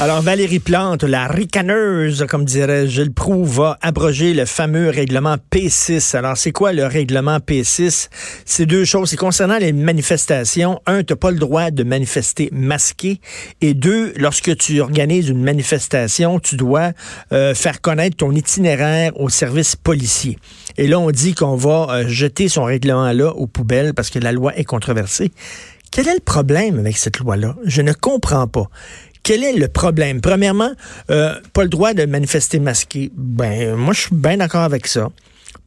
Alors, Valérie Plante, la ricaneuse, comme dirait Gilles Proux, va abroger le fameux règlement P6. Alors, c'est quoi le règlement P6? C'est deux choses. C'est concernant les manifestations. Un, t'as pas le droit de manifester masqué. Et deux, lorsque tu organises une manifestation, tu dois euh, faire connaître ton itinéraire au service policier. Et là, on dit qu'on va euh, jeter son règlement-là aux poubelles parce que la loi est controversée. Quel est le problème avec cette loi-là? Je ne comprends pas. Quel est le problème? Premièrement, euh, pas le droit de manifester masqué. Ben, moi, je suis bien d'accord avec ça.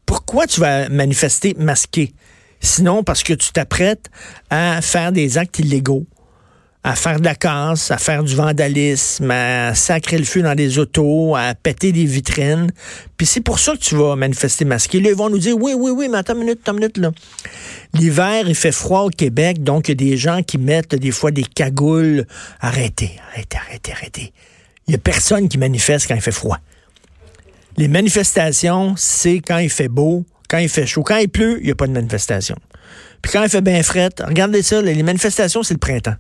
Pourquoi tu vas manifester masqué? Sinon, parce que tu t'apprêtes à faire des actes illégaux à faire de la casse, à faire du vandalisme, à sacrer le feu dans des autos, à péter des vitrines. Puis c'est pour ça que tu vas manifester masqué. Là, ils vont nous dire, oui, oui, oui, mais attends une minute, attends une minute, là. L'hiver, il fait froid au Québec, donc il y a des gens qui mettent des fois des cagoules. Arrêtez, arrêtez, arrêtez, arrêtez. Il n'y a personne qui manifeste quand il fait froid. Les manifestations, c'est quand il fait beau, quand il fait chaud. Quand il pleut, il n'y a pas de manifestation. Puis quand il fait bien fret, regardez ça, les manifestations, c'est le printemps.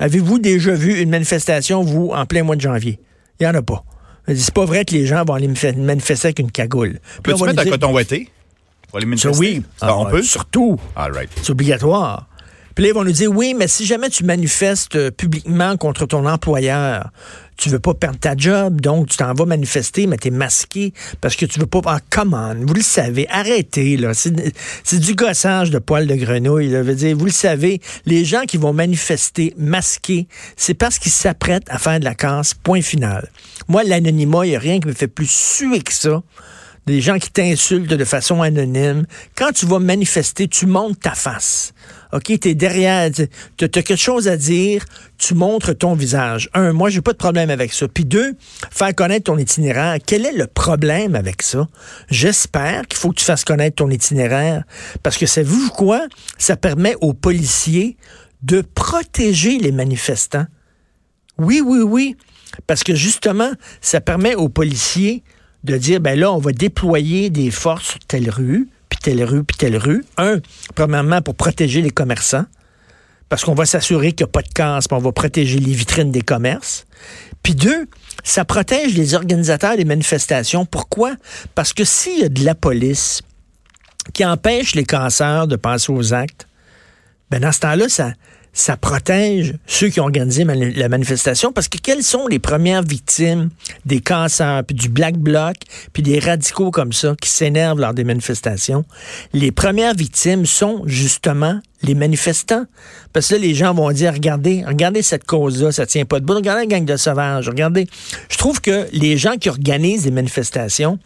Avez-vous déjà vu une manifestation, vous, en plein mois de janvier? Il n'y en a pas. C'est pas vrai que les gens vont aller manifester avec une cagoule. Peux-tu mettre un coton ouetté? Pour aller manifester? oui. Ah, on peut? Surtout. C'est obligatoire. Puis ils vont nous dire, oui, mais si jamais tu manifestes euh, publiquement contre ton employeur, tu veux pas perdre ta job, donc tu t'en vas manifester, mais tu es masqué parce que tu veux pas... Ah, come vous le savez, arrêtez, là. C'est du gossage de poils de grenouille. Veut dire, vous le savez, les gens qui vont manifester masqués, c'est parce qu'ils s'apprêtent à faire de la casse, point final. Moi, l'anonymat, il n'y a rien qui me fait plus suer que ça des gens qui t'insultent de façon anonyme. Quand tu vas manifester, tu montes ta face. OK, tu es derrière, tu as, quelque chose à dire, tu montres ton visage. Un, moi, j'ai pas de problème avec ça. Puis deux, faire connaître ton itinéraire. Quel est le problème avec ça? J'espère qu'il faut que tu fasses connaître ton itinéraire. Parce que savez-vous quoi? Ça permet aux policiers de protéger les manifestants. Oui, oui, oui. Parce que justement, ça permet aux policiers de dire, ben là, on va déployer des forces sur telle rue, puis telle rue, puis telle rue. Un, premièrement, pour protéger les commerçants, parce qu'on va s'assurer qu'il n'y a pas de casse, puis on va protéger les vitrines des commerces. Puis deux, ça protège les organisateurs des manifestations. Pourquoi? Parce que s'il y a de la police qui empêche les casseurs de passer aux actes, ben dans ce temps-là, ça, ça protège ceux qui ont organisé la manifestation parce que quelles sont les premières victimes des cancers, puis du black bloc, puis des radicaux comme ça qui s'énervent lors des manifestations? Les premières victimes sont justement les manifestants. Parce que là, les gens vont dire, regardez, regardez cette cause-là, ça tient pas de bout. Regardez la gang de sauvages. Regardez. Je trouve que les gens qui organisent des manifestations,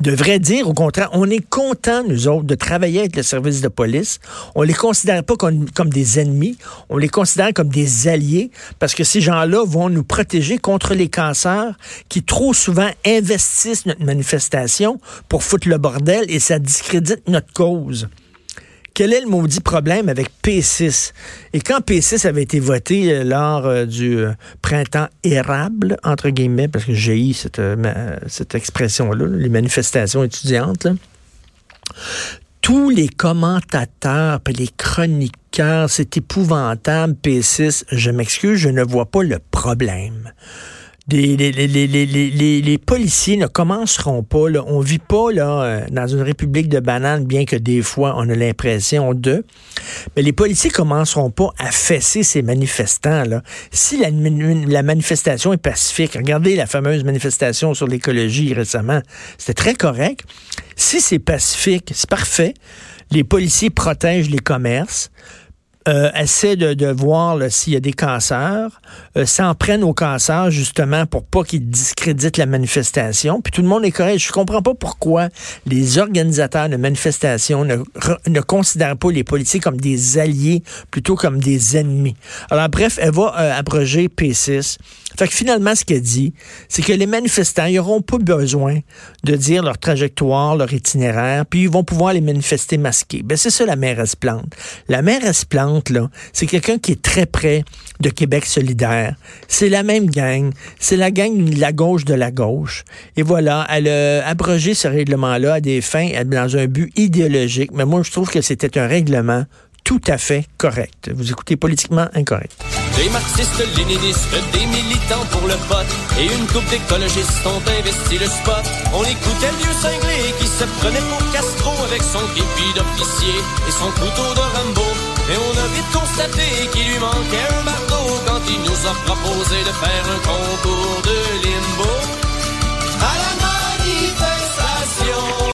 devrait dire, au contraire, on est content, nous autres, de travailler avec le service de police. On les considère pas comme, comme des ennemis, on les considère comme des alliés, parce que ces gens-là vont nous protéger contre les cancers qui trop souvent investissent notre manifestation pour foutre le bordel et ça discrédite notre cause quel est le maudit problème avec P6? Et quand P6 avait été voté euh, lors euh, du euh, printemps érable, entre guillemets, parce que j'ai eu cette, cette expression-là, les manifestations étudiantes, tous les commentateurs et les chroniqueurs, c'est épouvantable, P6, je m'excuse, je ne vois pas le problème les, policiers ne commenceront pas. Là, on vit pas là, euh, dans une république de bananes, bien que des fois on a l'impression de. Mais les policiers commenceront pas à fesser ces manifestants. Là. Si la, la manifestation est pacifique, regardez la fameuse manifestation sur l'écologie récemment, c'était très correct. Si c'est pacifique, c'est parfait. Les policiers protègent les commerces euh, essaie de, de voir s'il y a des cancers, euh, s'en prennent aux cancers justement pour pas qu'ils discréditent la manifestation. Puis tout le monde est correct. Je comprends pas pourquoi les organisateurs de manifestations ne, ne considèrent pas les politiques comme des alliés plutôt comme des ennemis. Alors bref, elle va euh, abroger P6. Fait que finalement, ce qu'elle dit, c'est que les manifestants, n'auront pas besoin de dire leur trajectoire, leur itinéraire, puis ils vont pouvoir les manifester masqués. Ben, c'est ça la mairesse Plante. La mairesse Plante, là, c'est quelqu'un qui est très près de Québec solidaire. C'est la même gang. C'est la gang de la gauche de la gauche. Et voilà, elle a abrogé ce règlement-là à des fins, dans un but idéologique. Mais moi, je trouve que c'était un règlement tout à fait correct. Vous écoutez politiquement incorrect. Des marxistes, léninistes, des militants pour le pote et une coupe d'écologistes ont investi le spot. On écoutait le vieux cinglé qui se prenait pour Castro avec son képi d'officier et son couteau de Rambo. Et on a vite constaté qu'il lui manquait un marteau quand il nous a proposé de faire un concours de limbo. À la manifestation